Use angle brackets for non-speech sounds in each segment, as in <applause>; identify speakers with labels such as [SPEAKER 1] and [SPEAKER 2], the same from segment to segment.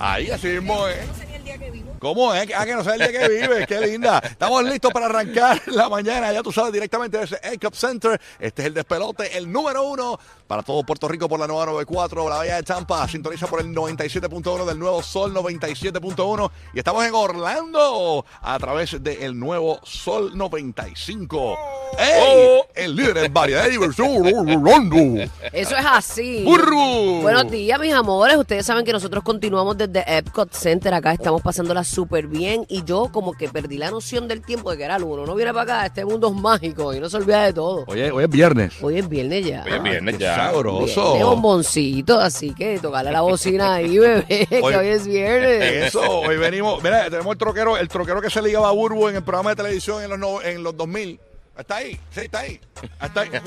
[SPEAKER 1] Ahí, así mismo es.
[SPEAKER 2] El.
[SPEAKER 1] ¿Cómo es? Ah, que no sé el día que vives. Qué linda. Estamos listos para arrancar la mañana. Ya tú sabes, directamente desde Cup Center. Este es el despelote, el número uno para todo Puerto Rico por la nueva 94, la Bahía de Tampa. Sintoniza por el 97.1 del nuevo Sol 97.1. Y estamos en Orlando a través del nuevo Sol 95. ¡Ey! El líder en variedad de diversión. Orlando.
[SPEAKER 3] Eso es así.
[SPEAKER 1] ¡Burru!
[SPEAKER 3] Buenos días, mis amores. Ustedes saben que nosotros continuamos desde Epcot Center. Acá estamos pasándola súper bien. Y yo como que perdí la noción del tiempo de que era el uno. No viene para acá, este mundo es mágico y no se olvida de todo.
[SPEAKER 1] Oye, hoy es viernes.
[SPEAKER 3] Hoy es viernes ya.
[SPEAKER 4] Hoy es viernes ya.
[SPEAKER 1] Sabroso.
[SPEAKER 3] Viene bomboncito, así que tocarle la bocina ahí, <laughs> bebé, que
[SPEAKER 1] Hoy-
[SPEAKER 3] hoy es viernes.
[SPEAKER 1] Eso, hoy venimos. Mira, tenemos el troquero, el troquero que se ligaba a Burbu en el programa de televisión en los, no- en los 2000. Está ahí, sí, está ahí. Está ahí. Ahí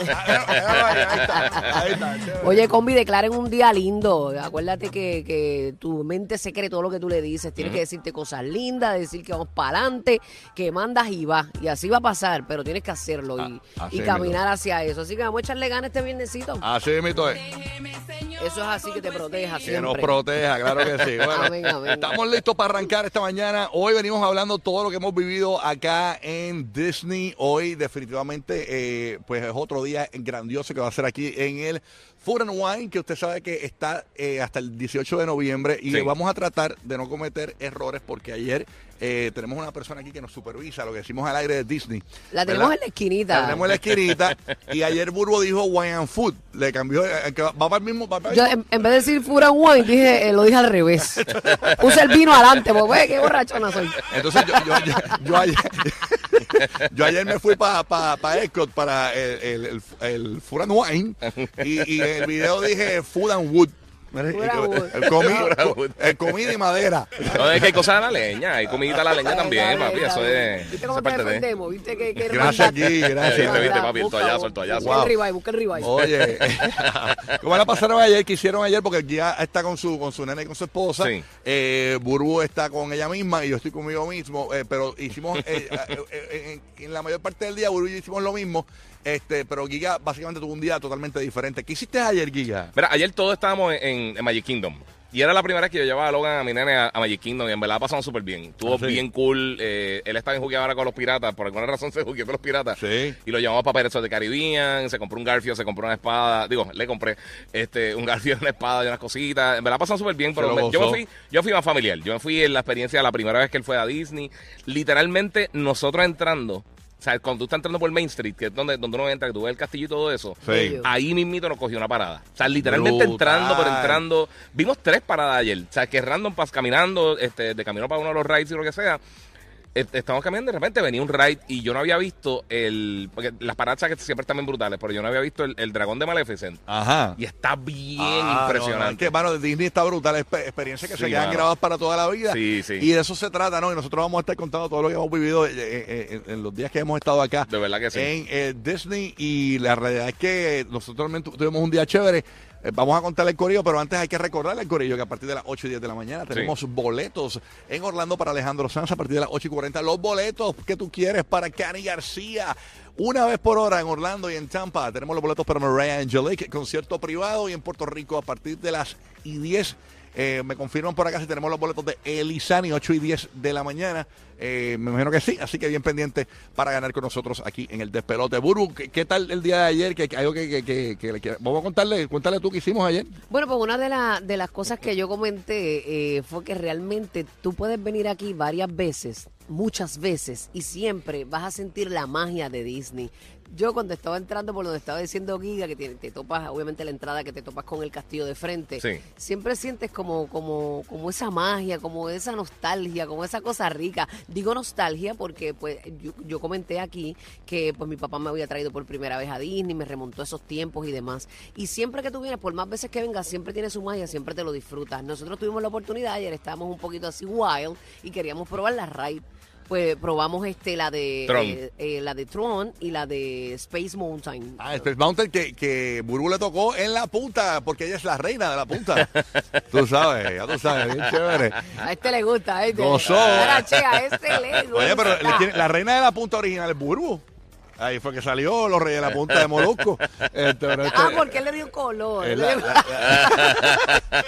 [SPEAKER 1] ahí está. Ahí está.
[SPEAKER 3] Oye, combi, declaren un día lindo. Acuérdate que, que tu mente se cree todo lo que tú le dices. Tienes que decirte cosas lindas, decir que vamos para adelante, que mandas y vas. Y así va a pasar, pero tienes que hacerlo y,
[SPEAKER 1] Ah,
[SPEAKER 3] y caminar hacia eso. Así que vamos a echarle ganas este viernesito.
[SPEAKER 1] Así mismo es.
[SPEAKER 3] Eso es así que te proteja
[SPEAKER 1] Que nos
[SPEAKER 3] siempre.
[SPEAKER 1] proteja, claro que sí. Bueno,
[SPEAKER 3] Amén, amén.
[SPEAKER 1] estamos listos para arrancar esta mañana. Hoy venimos hablando todo lo que hemos vivido acá en Disney. Hoy definitivamente eh, pues es otro día grandioso que va a ser aquí en el Food and Wine, que usted sabe que está eh, hasta el 18 de noviembre y
[SPEAKER 4] Sí.
[SPEAKER 1] vamos a tratar de no cometer errores porque ayer eh, tenemos una persona aquí que nos supervisa, lo que decimos al aire de Disney.
[SPEAKER 3] La tenemos
[SPEAKER 1] ¿verdad?
[SPEAKER 3] en la esquinita.
[SPEAKER 1] La tenemos en la esquinita y ayer Burbo dijo Wine and Food. Le cambió, eh, que va va para el mismo... va para el
[SPEAKER 3] Yo,
[SPEAKER 1] mismo-
[SPEAKER 3] en, en vez de decir Fura Wine, dije, eh, lo dije al revés. <laughs> Puse el vino adelante, pues, güey, qué borrachona soy.
[SPEAKER 1] Entonces yo, yo, yo, yo ayer, <laughs> yo ayer me fui para pa, pa Epcot para el, el, el, Food and Wine y, y el video dije Food and Wood. <laughs> El, comida y madera.
[SPEAKER 4] No, es que hay cosas a la leña, hay comidita a la leña también, papi, eso es,
[SPEAKER 3] ¿Viste cómo te
[SPEAKER 4] parte de...
[SPEAKER 3] defendemos? ¿Viste que, que
[SPEAKER 1] Gracias? Gui, gracias.
[SPEAKER 4] Viste, viste,
[SPEAKER 3] Busca,
[SPEAKER 4] papi, el toallazo, el toallazo.
[SPEAKER 3] Busca
[SPEAKER 1] Wow.
[SPEAKER 3] el ribeye, busca el ribeye.
[SPEAKER 1] Oye, <laughs> ¿cómo la pasaron ayer? ¿Qué hicieron ayer? Porque ya está con su, con su nena y con su esposa.
[SPEAKER 4] Sí.
[SPEAKER 1] Eh, Burbu está con ella misma y yo estoy conmigo mismo. eh, pero hicimos, eh, <laughs> en, en la mayor parte del día, Burbu y yo hicimos lo mismo. Este, pero Giga básicamente tuvo un día totalmente diferente. ¿Qué hiciste ayer, Giga?
[SPEAKER 4] Mira, ayer todos estábamos en, en Magic Kingdom. Y era la primera vez que yo llevaba a Logan, a mi nene, a, a Magic Kingdom. Y en verdad pasamos súper bien. Estuvo
[SPEAKER 1] Ah, sí.
[SPEAKER 4] bien cool. eh, él está en jugueo ahora con los piratas. Por alguna razón se jugueó con los piratas.
[SPEAKER 1] Sí.
[SPEAKER 4] Y lo llevamos para of the Caribbean. Se compró un garfio, se compró una espada. Digo, le compré este un garfio, una espada y unas cositas. En verdad pasamos súper bien. Pero me- yo, me fui, yo fui más familiar. Yo me fui en la experiencia la primera vez que él fue a Disney. Literalmente, nosotros entrando. O sea, cuando tú estás entrando por Main Street, que es donde, donde uno entra, que tú ves el castillo y todo eso,
[SPEAKER 1] Sí.
[SPEAKER 4] ahí mismito nos cogió una parada. O sea, literalmente
[SPEAKER 1] Brutal.
[SPEAKER 4] entrando, pero entrando. Vimos tres paradas ayer. O sea, que random pas caminando, este, de camino para uno de los rides y lo que sea. Eh, Estamos caminando de repente venía un ride y yo no había visto el. Porque las paradas que siempre están bien brutales, pero yo no había visto el, el dragón de Maleficent.
[SPEAKER 1] Ajá.
[SPEAKER 4] Y está bien
[SPEAKER 1] Ah, no, no, es
[SPEAKER 4] impresionante.
[SPEAKER 1] que, mano, Disney está brutal. Es exper- experiencias que
[SPEAKER 4] Sí,
[SPEAKER 1] se quedan
[SPEAKER 4] mano.
[SPEAKER 1] grabadas para toda la vida.
[SPEAKER 4] Sí, sí.
[SPEAKER 1] Y de eso se trata, ¿no? Y nosotros vamos a estar contando todo lo que hemos vivido eh, eh, en, en los días que hemos estado acá.
[SPEAKER 4] De verdad que sí.
[SPEAKER 1] En eh, Disney. Y la realidad es que nosotros tuvimos un día chévere. Eh, vamos a contarle el corillo, pero antes hay que recordarle al corillo que a partir de las 8 y 10 de la mañana tenemos boletos en Orlando para Alejandro Sanz a partir de las 8 y 40. Los boletos que tú quieres para Cani García. Una vez por hora en Orlando y en Tampa. Tenemos los boletos para Mariah Angelique, concierto privado y en Puerto Rico a partir de las y 10 Eh, me confirman por acá si tenemos los boletos de Elizani, 8 y 10 de la mañana. Eh, me imagino que sí, así que bien pendiente para ganar con nosotros aquí en el despelote. Buru, ¿qué, tal el día de ayer? ¿Qué, qué- algo que, que- que- que Vamos a contarle, cuéntale tú qué hicimos ayer.
[SPEAKER 3] Bueno, pues una de, la- de las cosas que yo comenté eh, fue que realmente tú puedes venir aquí varias veces, muchas veces, y siempre vas a sentir la magia de Disney. Yo cuando estaba entrando por donde estaba diciendo Giga, que te, te topas, obviamente la entrada que te topas con el castillo de frente,
[SPEAKER 4] Sí.
[SPEAKER 3] siempre sientes como, como, como esa magia, como esa nostalgia, como esa cosa rica. Digo nostalgia porque pues yo, yo comenté aquí que pues mi papá me había traído por primera vez a Disney, me remontó esos tiempos y demás. Y siempre que tú vienes, por más veces que vengas, siempre tiene su magia, siempre te lo disfrutas. Nosotros tuvimos la oportunidad, ayer estábamos un poquito así wild y queríamos probar la ride. Pues probamos este la de
[SPEAKER 4] Tron.
[SPEAKER 3] eh, eh, la de Tron y la de Space Mountain.
[SPEAKER 1] Ah, Space Mountain que, que Buru le tocó en la punta, porque ella es la reina de la punta. <laughs> tú sabes, ya tú sabes, bien chévere.
[SPEAKER 3] A este le gusta, a este.
[SPEAKER 1] Gozó.
[SPEAKER 3] Mira, che, a este le gusta.
[SPEAKER 1] Oye, pero le tiene- la reina de la punta original es Buru. Ahí fue que salió los reyes de la punta de Molusco. <laughs> Este, pero este-
[SPEAKER 3] Ah, porque él le dio color.
[SPEAKER 1] es la- la- <laughs>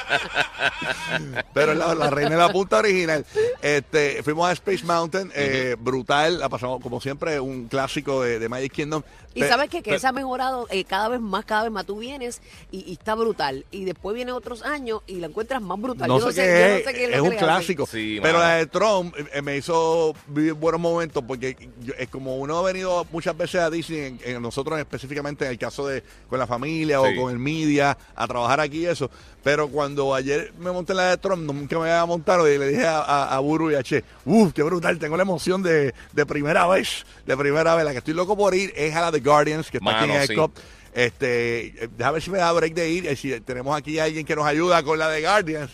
[SPEAKER 1] pero la, la reina de la punta original. Este, fuimos a Space Mountain, eh, brutal, la pasamos como siempre, un clásico de, de Magic Kingdom.
[SPEAKER 3] Y
[SPEAKER 1] Pe-
[SPEAKER 3] sabes qué? que
[SPEAKER 1] pe-
[SPEAKER 3] esa ha mejorado eh, cada vez más, cada vez más. Tú vienes y, y está brutal. Y después vienen otros años y la encuentras más brutal.
[SPEAKER 1] No
[SPEAKER 3] Yo
[SPEAKER 1] sé
[SPEAKER 3] yo
[SPEAKER 1] qué
[SPEAKER 3] no
[SPEAKER 1] es,
[SPEAKER 3] sé qué
[SPEAKER 1] es,
[SPEAKER 3] que
[SPEAKER 1] un clásico.
[SPEAKER 4] Sí,
[SPEAKER 1] pero la de Trump eh, me hizo vivir buenos momentos porque yo- es como uno ha venido muchas veces a Disney, en, en nosotros específicamente en el caso de con la familia
[SPEAKER 4] Sí.
[SPEAKER 1] o con el media, a trabajar aquí y eso. Pero cuando ayer me monté en la de Trump, nunca me había montado y le dije a, a, a Buru y a Che, uff, qué brutal, tengo la emoción de, de primera vez, de primera vez. La que estoy loco por ir es a la de Guardians, que está aquí en
[SPEAKER 4] sí.
[SPEAKER 1] Epcot. Este, eh, déjame ver si me da break de ir. eh, Si tenemos aquí a alguien que nos ayuda con la de Guardians.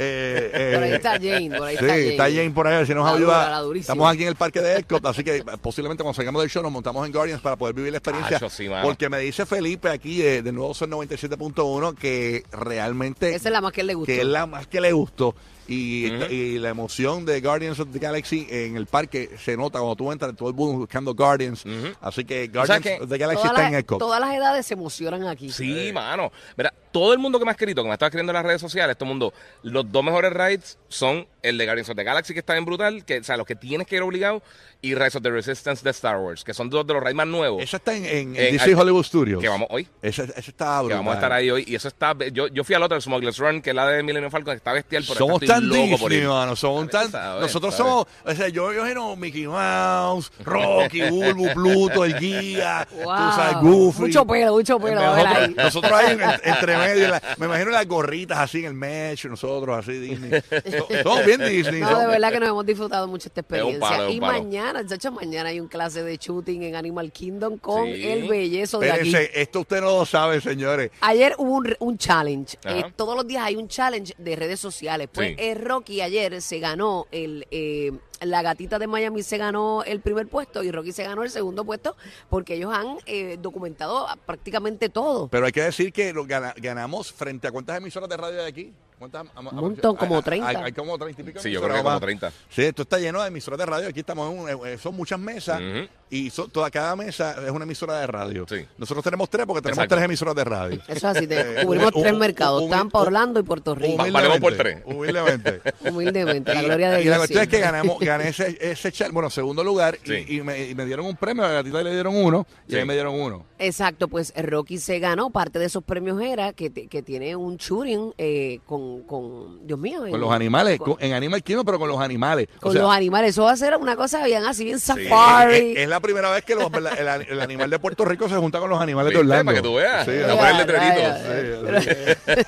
[SPEAKER 1] Eh, eh,
[SPEAKER 3] Por ahí está Jane, por ahí
[SPEAKER 1] sí,
[SPEAKER 3] está Jane.
[SPEAKER 1] está Jane por ahí, a ver si nos
[SPEAKER 3] La
[SPEAKER 1] ayuda.
[SPEAKER 3] dura, la durísima.
[SPEAKER 1] Estamos aquí en el parque de Epcot, así que eh, posiblemente cuando salgamos del show nos montamos en Guardians para poder vivir la experiencia.
[SPEAKER 4] Sí,
[SPEAKER 1] porque me dice Felipe aquí eh, de nuevo son 97.1 que realmente
[SPEAKER 3] Esa es la más que le gustó.
[SPEAKER 1] que es la más que le gustó. Y, la emoción de Guardians of the Galaxy en el parque se nota cuando tú entras, todo el mundo buscando Guardians. Así que Guardians
[SPEAKER 4] que
[SPEAKER 1] of the Galaxy
[SPEAKER 3] Todas
[SPEAKER 1] está en
[SPEAKER 3] las,
[SPEAKER 1] Epcot.
[SPEAKER 3] todas las edades se emocionan aquí.
[SPEAKER 4] Sí, mano. Mira, todo el mundo que me ha escrito, que me está escribiendo en las redes sociales, todo el mundo, los dos mejores rides son el de Guardians of the Galaxy, que está en brutal, que, o sea, los que tienes que ir obligado, y Rise of the Resistance de Star Wars, que son dos de los rides más nuevos.
[SPEAKER 1] Esa está en, en,
[SPEAKER 4] En-
[SPEAKER 1] DC Hollywood Studios.
[SPEAKER 4] que vamos hoy.
[SPEAKER 1] Esa, esa está
[SPEAKER 4] Que
[SPEAKER 1] brutal.
[SPEAKER 4] vamos a estar ahí hoy. Y eso está. Yo, yo fui al otro, el Smuggler's Run, que es la de Millennium Falcon, que está bestial,
[SPEAKER 1] Somos tan
[SPEAKER 4] por
[SPEAKER 1] Disney, mano. Somos tan,
[SPEAKER 4] ¿Sabes?
[SPEAKER 1] nosotros
[SPEAKER 4] ¿Sabes?
[SPEAKER 1] somos, o sea, yo yo imagino Mickey Mouse, Rocky, <laughs> Bulbo, Pluto, el guía, tú
[SPEAKER 3] Wow.
[SPEAKER 1] sabes, Goofy.
[SPEAKER 3] Mucho pelo, mucho pelo,
[SPEAKER 1] Nosotros,
[SPEAKER 3] ahí. <laughs>
[SPEAKER 1] nosotros ahí en- entre medio, la- me imagino las gorritas así en el mesh, nosotros así Disney. <laughs> So- Somos bien Disney.
[SPEAKER 3] No, de verdad que nos hemos disfrutado mucho esta
[SPEAKER 4] Es un
[SPEAKER 3] experiencia.
[SPEAKER 4] palo, es un
[SPEAKER 3] y
[SPEAKER 4] palo.
[SPEAKER 3] mañana, de hecho, mañana hay un clase de shooting en Animal Kingdom con
[SPEAKER 4] Sí.
[SPEAKER 3] el bellezo de aquí.
[SPEAKER 1] Espérense, esto usted no lo sabe, señores.
[SPEAKER 3] Ayer hubo un, un challenge. Eh, todos los días hay un challenge de redes sociales. Pues
[SPEAKER 4] Sí.
[SPEAKER 3] eh, Rocky ayer se ganó el. eh, la gatita de Miami se ganó el primer puesto y Rocky se ganó el segundo puesto porque ellos han eh, documentado prácticamente todo.
[SPEAKER 1] Pero hay que decir que lo gana- ganamos frente a cuántas emisoras de radio hay aquí. ¿Cuántas?
[SPEAKER 3] Un montón, como
[SPEAKER 1] Hay-
[SPEAKER 3] 30.
[SPEAKER 1] Hay, hay como 30 y pico.
[SPEAKER 4] Sí, yo creo que como
[SPEAKER 1] más.
[SPEAKER 4] 30.
[SPEAKER 1] Sí, esto está lleno de emisoras de radio. Aquí estamos en un- eh, son muchas mesas
[SPEAKER 4] Ujú.
[SPEAKER 1] Y so- toda cada mesa es una emisora de radio.
[SPEAKER 4] Sí.
[SPEAKER 1] Nosotros tenemos tres porque tenemos
[SPEAKER 4] Exacto.
[SPEAKER 1] tres emisoras de radio.
[SPEAKER 3] Eso es así. te-
[SPEAKER 1] Eh,
[SPEAKER 3] cubrimos tres mercados:
[SPEAKER 1] un-
[SPEAKER 3] Tampa,
[SPEAKER 1] un-
[SPEAKER 3] Orlando y Puerto Rico.
[SPEAKER 4] Va- valemos por tres.
[SPEAKER 1] Humildemente.
[SPEAKER 3] Humildemente, la
[SPEAKER 1] Y-
[SPEAKER 3] gloria de
[SPEAKER 1] y
[SPEAKER 3] Dios.
[SPEAKER 1] la cuestión es que ganamos, gané ese, ese bueno, segundo lugar y-
[SPEAKER 4] Sí.
[SPEAKER 1] y, me, y me dieron un premio, a la gatita le dieron uno y a
[SPEAKER 4] Sí.
[SPEAKER 1] mí me dieron uno.
[SPEAKER 3] Exacto, pues Rocky se ganó. Parte de esos premios era que, te- que tiene un shooting eh, con, con, Dios mío.
[SPEAKER 1] Con
[SPEAKER 3] en-
[SPEAKER 1] los animales,
[SPEAKER 3] Con,
[SPEAKER 1] con- en Animal Kingdom, pero con los animales. O
[SPEAKER 3] con
[SPEAKER 1] sea,
[SPEAKER 3] los animales. Eso va a ser una cosa bien así, bien
[SPEAKER 1] Es,
[SPEAKER 3] safari.
[SPEAKER 1] es la primera vez que los- el, el- el animal de Puerto Rico se junta con los animales de. Orlando.
[SPEAKER 4] Para que tú veas.
[SPEAKER 1] Sí, ¿no?
[SPEAKER 4] poner
[SPEAKER 3] Ya,
[SPEAKER 4] letreritos.
[SPEAKER 3] ya,
[SPEAKER 1] Sí, <laughs>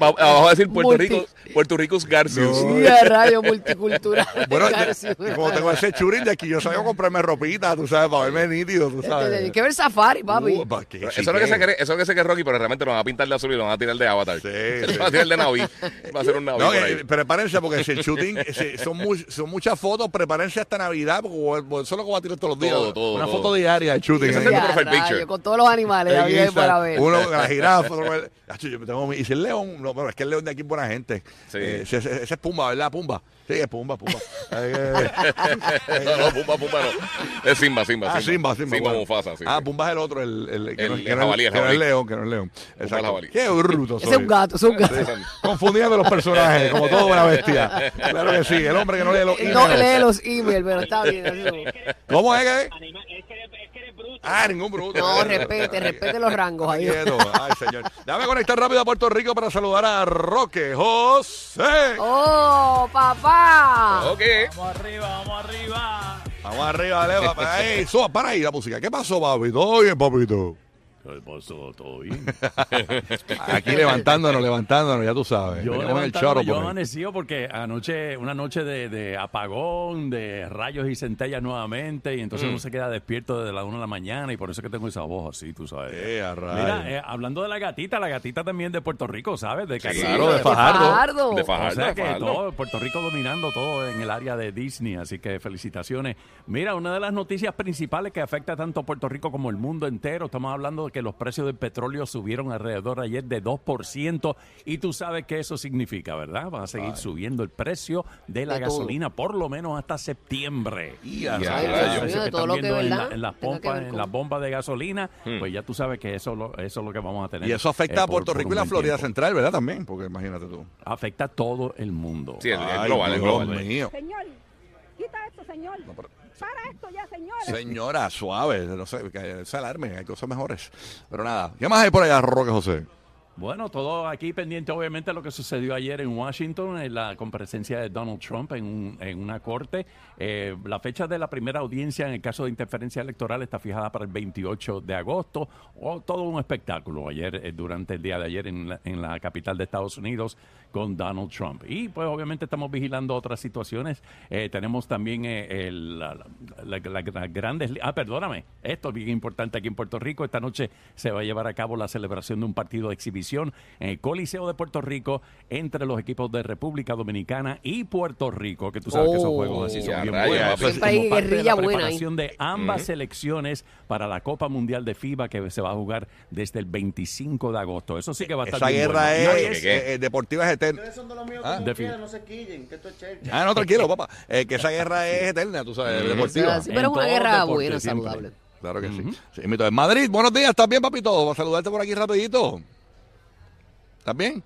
[SPEAKER 4] Va- Abajo va a decir Puerto
[SPEAKER 3] Multi-
[SPEAKER 4] Rico, Puerto Rico's Garcius.
[SPEAKER 1] No.
[SPEAKER 3] Sí, a rayo multicultural.
[SPEAKER 1] Bueno, <laughs> como tengo ese churín de aquí, yo salgo a comprarme ropita, tú sabes, para verme nítido, tú sabes.
[SPEAKER 3] Hay que ver safari, papi.
[SPEAKER 1] Uh, pa-
[SPEAKER 4] Eso es lo que se cree, eso es lo que se cree Rocky, pero realmente lo van a pintar de azul y lo van a tirar de Avatar.
[SPEAKER 1] Sí, <laughs>
[SPEAKER 4] Lo
[SPEAKER 1] sí.
[SPEAKER 4] van a tirar de Navi. Va a ser un Navi
[SPEAKER 1] No,
[SPEAKER 4] por
[SPEAKER 1] eh, prepárense porque si el shooting si son, mu- son muchas fotos, prepárense hasta Navidad porque loco, eso es lo que va a tirar todos los días.
[SPEAKER 4] Todo, todo,
[SPEAKER 1] Una
[SPEAKER 4] todo.
[SPEAKER 1] foto diaria de shooting.
[SPEAKER 4] Ese
[SPEAKER 1] ahí.
[SPEAKER 4] es el profile picture.
[SPEAKER 3] con todos los animales,
[SPEAKER 1] Instagram.
[SPEAKER 3] para ver.
[SPEAKER 1] Uno, <laughs> la jirafa. otro- Acho, yo me tengo y si el león, no, bueno, es que el león de aquí es buena gente.
[SPEAKER 4] Sí.
[SPEAKER 1] Eh, ese, ese- es Pumba, ¿verdad? Pumba. Sí, es Pumba, Pumba. <laughs> Eh,
[SPEAKER 4] No, no, Pumba, Pumba no. Es Simba, Simba.
[SPEAKER 1] ah, Simba, Simba.
[SPEAKER 4] Simba
[SPEAKER 1] bueno.
[SPEAKER 4] Mufasa, sí.
[SPEAKER 1] Ah. Pumba es el otro, el, el, que,
[SPEAKER 4] El-
[SPEAKER 1] no,
[SPEAKER 4] el
[SPEAKER 1] que no-
[SPEAKER 4] jabalí, el
[SPEAKER 1] que no es león, que no es león.
[SPEAKER 4] el
[SPEAKER 1] Exacto.
[SPEAKER 4] jabalí.
[SPEAKER 1] Qué bruto
[SPEAKER 3] Ese
[SPEAKER 1] soy.
[SPEAKER 3] es un gato, es un gato.
[SPEAKER 1] Confundiendo los personajes, como toda buena bestia. Claro que sí, el hombre que no lee los
[SPEAKER 3] No
[SPEAKER 1] emails.
[SPEAKER 3] lee los emails, pero está bien.
[SPEAKER 1] ¿Cómo es que? Ah, ningún bruto.
[SPEAKER 3] No, respete, respete los rangos ahí.
[SPEAKER 1] Quieto. Ay, señor. Déjame conectar rápido a Puerto Rico para saludar a Roque José.
[SPEAKER 3] ¡Oh, papá!
[SPEAKER 4] Ok.
[SPEAKER 5] Vamos arriba, vamos arriba.
[SPEAKER 1] Vamos arriba, dale, papi. Ahí, suba, para ahí la música. ¿Qué pasó, papi? ¿Todo bien, papito?
[SPEAKER 5] ¿Qué pasó? ¿Todo bien? <laughs>
[SPEAKER 1] Aquí levantándonos, levantándonos, ya tú sabes.
[SPEAKER 5] Yo,
[SPEAKER 1] el
[SPEAKER 5] yo
[SPEAKER 1] por
[SPEAKER 5] amanecido porque anoche, una noche de, de apagón, de rayos y centellas nuevamente, y entonces uno se queda despierto desde las 1 de la mañana, y por eso es que tengo esa voz así, tú sabes.
[SPEAKER 1] Eh.
[SPEAKER 5] Mira, eh, hablando de la gatita, la gatita también de Puerto Rico, ¿sabes? De
[SPEAKER 4] Sí,
[SPEAKER 1] claro, de Fajardo.
[SPEAKER 4] De
[SPEAKER 5] O
[SPEAKER 4] Fajardo,
[SPEAKER 5] sea
[SPEAKER 4] de
[SPEAKER 5] que
[SPEAKER 4] Fajardo.
[SPEAKER 5] todo, Puerto Rico dominando todo en el área de Disney, así que felicitaciones. Mira, una de las noticias principales que afecta tanto a Puerto Rico como el mundo entero, estamos hablando de que los precios del petróleo subieron alrededor ayer de 2%, y tú sabes qué eso significa, ¿verdad? Va a seguir subiendo el precio de la
[SPEAKER 3] De todo.
[SPEAKER 5] gasolina por lo menos hasta septiembre.
[SPEAKER 1] Y a
[SPEAKER 3] Ay,
[SPEAKER 5] que
[SPEAKER 3] todo que
[SPEAKER 5] en, las
[SPEAKER 3] que
[SPEAKER 5] pompas, en las bombas de gasolina,
[SPEAKER 4] Hmm.
[SPEAKER 5] pues ya tú sabes que eso, lo- eso es lo que vamos a tener.
[SPEAKER 1] Y eso afecta
[SPEAKER 5] eh,
[SPEAKER 1] a
[SPEAKER 5] por-
[SPEAKER 1] Puerto
[SPEAKER 5] por
[SPEAKER 1] Rico
[SPEAKER 5] un
[SPEAKER 1] y la Florida
[SPEAKER 5] tiempo.
[SPEAKER 1] Central, ¿verdad? También, porque imagínate tú.
[SPEAKER 5] Afecta a todo el mundo.
[SPEAKER 4] Sí, el, el
[SPEAKER 1] Ay,
[SPEAKER 4] global, el global.
[SPEAKER 6] Señor, quita esto, señor.
[SPEAKER 1] pero-
[SPEAKER 6] Para esto ya, señores.
[SPEAKER 1] Señora, suave, no sé, se alarme, hay cosas mejores. Pero nada, ¿qué más hay por allá, Roque José?
[SPEAKER 5] Bueno, todo aquí pendiente obviamente de lo que sucedió ayer en Washington, en la comparecencia de Donald Trump en, un- en una corte. Eh, la fecha de la primera audiencia en el caso de interferencia electoral está fijada para el 28 de agosto. Oh, todo un espectáculo ayer, eh, durante el día de ayer en la, en la capital de Estados Unidos con Donald Trump. Y pues obviamente estamos vigilando otras situaciones. Eh, tenemos también eh, las grandes... Ah, perdóname, esto es bien importante aquí en Puerto Rico. Esta noche se va a llevar a cabo la celebración de un partido de exhibición en el Coliseo de Puerto Rico entre los equipos de República Dominicana y Puerto Rico, que tú sabes que esos
[SPEAKER 3] Oh.
[SPEAKER 5] juegos así son bien buenos.
[SPEAKER 3] hay
[SPEAKER 5] Como parte de
[SPEAKER 3] guerrilla
[SPEAKER 5] la
[SPEAKER 3] buena ahí.
[SPEAKER 5] preparación de ambas selecciones para la Copa Mundial de FIBA que se va a jugar desde el 25 de agosto. Eso sí que va a estar
[SPEAKER 1] Esa guerra
[SPEAKER 5] bueno.
[SPEAKER 1] es,
[SPEAKER 4] ¿qué?
[SPEAKER 1] eh, eh, deportiva es eterna.
[SPEAKER 5] Ah, de
[SPEAKER 7] no se quillen, que esto es.
[SPEAKER 1] Ah, no, tranquilo, papá. Eh, que esa guerra es eterna, tú sabes, deportiva.
[SPEAKER 3] Sí, pero es una guerra
[SPEAKER 5] deporte
[SPEAKER 3] buena,
[SPEAKER 5] siempre.
[SPEAKER 3] saludable.
[SPEAKER 1] Claro que sí. sí. En Madrid, buenos días, ¿estás bien, papito? Voy a saludarte por aquí rapidito. ¿Estás bien?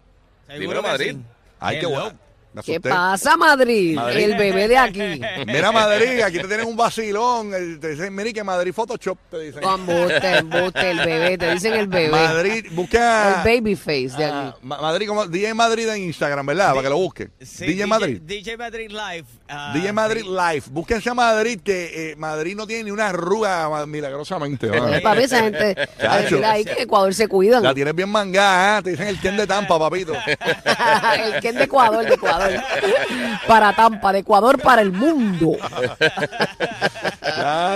[SPEAKER 4] Dímelo, Madrid.
[SPEAKER 1] Ay, qué bueno. Me
[SPEAKER 3] ¿Qué pasa, Madrid?
[SPEAKER 1] Madrid.
[SPEAKER 3] El bebé de aquí. <laughs>
[SPEAKER 1] Mira Madrid, aquí te tienen un vacilón. eh, Te dicen, mira que Madrid Photoshop, te dicen.
[SPEAKER 3] Embuste, embuste, el bebé. Te dicen el bebé.
[SPEAKER 1] Madrid,
[SPEAKER 3] El
[SPEAKER 1] busca...
[SPEAKER 3] baby face de
[SPEAKER 1] ah,
[SPEAKER 3] aquí.
[SPEAKER 1] Ma- Madrid, como DJ Madrid en Instagram, ¿verdad? Para que lo busquen.
[SPEAKER 7] Sí,
[SPEAKER 1] DJ Madrid.
[SPEAKER 7] DJ Madrid Live. ah,
[SPEAKER 1] DJ Madrid
[SPEAKER 7] sí.
[SPEAKER 1] Live. Búsquense a Madrid, que eh, Madrid no tiene ni una arruga milagrosamente. ¿no?
[SPEAKER 3] Eh, papi, esa gente. <laughs>
[SPEAKER 1] Chacho.
[SPEAKER 3] Mira ahí que Ecuador se cuidan.
[SPEAKER 1] La tienes bien mangada, ¿eh? te dicen el Ken de Tampa, papito. <laughs>
[SPEAKER 3] el es de Ecuador, de Ecuador. Para Tampa, de Ecuador para el mundo.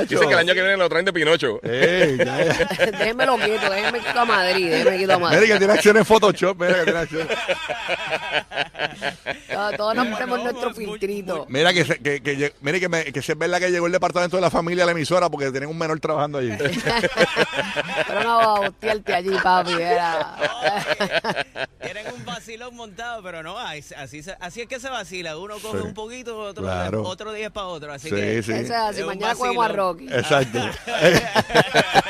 [SPEAKER 4] Dicen que el año que viene lo traen de Pinocho.
[SPEAKER 1] Ey, ya, <laughs> ya.
[SPEAKER 3] Déjenmelo quieto, déjenme quito a Madrid, déjenme quito a
[SPEAKER 1] Mira
[SPEAKER 3] Madrid.
[SPEAKER 1] que tiene acción en Photoshop, mira que tiene acción.
[SPEAKER 3] Todos- <laughs> Todos nos ponemos
[SPEAKER 7] no,
[SPEAKER 3] nuestro
[SPEAKER 7] muy-
[SPEAKER 3] filtrito.
[SPEAKER 1] Mira que, se- que, que, mire que, me- que si es verdad que llegó el departamento de la familia a la emisora porque tienen un menor trabajando allí. <laughs>
[SPEAKER 3] Pero no va a hostiarte allí, papi. Era.
[SPEAKER 7] Vacilón montado, pero no, así, así es que se vacila. Uno coge
[SPEAKER 1] Sí.
[SPEAKER 7] un poquito, otro,
[SPEAKER 1] Claro.
[SPEAKER 7] otro día es para otro. Así
[SPEAKER 1] Sí,
[SPEAKER 7] que
[SPEAKER 1] sí.
[SPEAKER 3] Es
[SPEAKER 7] un
[SPEAKER 3] Mañana cogemos a. Rocky.
[SPEAKER 1] Exacto. <laughs>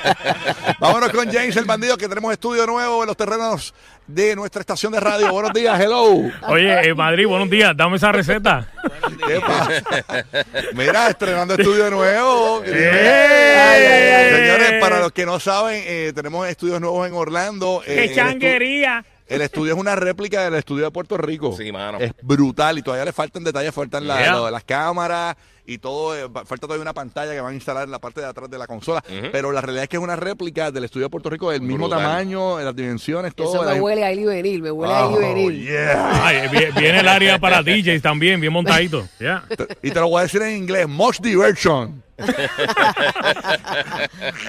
[SPEAKER 1] <laughs> Vámonos con James el bandido que tenemos estudio nuevo en los terrenos de nuestra estación de radio. Buenos días, hello.
[SPEAKER 8] Oye, eh, Madrid, buenos días. Dame esa receta. <laughs>
[SPEAKER 1] ¿Qué pasa? Mira, estrenando estudio nuevo.
[SPEAKER 8] ¡Eh!
[SPEAKER 1] Señores, para los que no saben, eh, tenemos estudios nuevos en Orlando. Eh,
[SPEAKER 8] ¡Qué
[SPEAKER 1] estu-
[SPEAKER 8] changuería!
[SPEAKER 1] El estudio es una réplica del estudio de Puerto Rico.
[SPEAKER 4] Sí, mano.
[SPEAKER 1] Es brutal y todavía le faltan detalles, faltan la-
[SPEAKER 8] Yeah.
[SPEAKER 1] lo de las cámaras y todo. eh, fa- falta todavía una pantalla que van a instalar en la parte de atrás de la consola. Pero la realidad es que es una réplica del estudio de Puerto Rico del mismo
[SPEAKER 4] Brutal.
[SPEAKER 1] tamaño, las dimensiones, todo.
[SPEAKER 3] Eso
[SPEAKER 1] la-
[SPEAKER 3] me huele a Eli Benil, me huele a
[SPEAKER 1] Oh,
[SPEAKER 3] Eli Benil.
[SPEAKER 1] yeah.
[SPEAKER 8] Ay, viene el área para DJs también, bien montadito.
[SPEAKER 1] Y te lo voy a decir en inglés: Much diversion.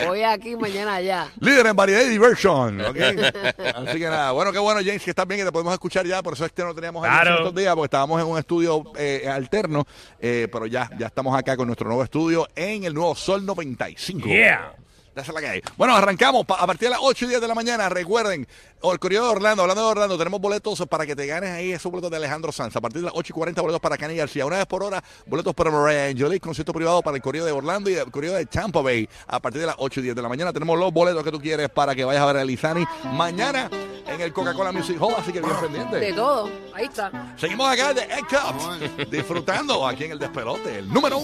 [SPEAKER 3] Hoy aquí, mañana allá.
[SPEAKER 1] Líder en variedad y diversión. Así que nada, bueno, qué bueno, James, que estás bien, que te podemos escuchar ya. Por eso es que no teníamos a
[SPEAKER 8] Claro.
[SPEAKER 1] estos días, porque estábamos en un estudio eh, alterno. eh, pero ya, ya Ya estamos acá con nuestro nuevo estudio en el nuevo Sol 95.
[SPEAKER 8] Yeah.
[SPEAKER 1] Esa es la que hay. Bueno, arrancamos a partir de las 8 y 10 de la mañana. Recuerden, el Correo de Orlando, hablando de Orlando, tenemos boletos para que te ganes ahí esos boletos de Alejandro Sanz. A partir de las 8 y 40, boletos para Cani García. Una vez por hora, boletos para Mariah Angelis, concierto privado para el Correo de Orlando y el Correo de Tampa Bay. A partir de las 8 y 10 de la mañana, tenemos los boletos que tú quieres para que vayas a ver a Lizani mañana en el Coca-Cola Music Hall. Así que bien pendiente.
[SPEAKER 3] De todo. Ahí está.
[SPEAKER 1] Seguimos acá de Egg Cups, disfrutando aquí en el despelote, el número uno.